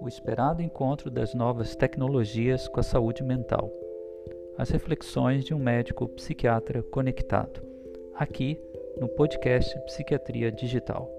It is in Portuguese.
o esperado encontro das novas tecnologias com a saúde mental. As reflexões de um médico psiquiatra conectado, aqui no podcast Psiquiatria Digital.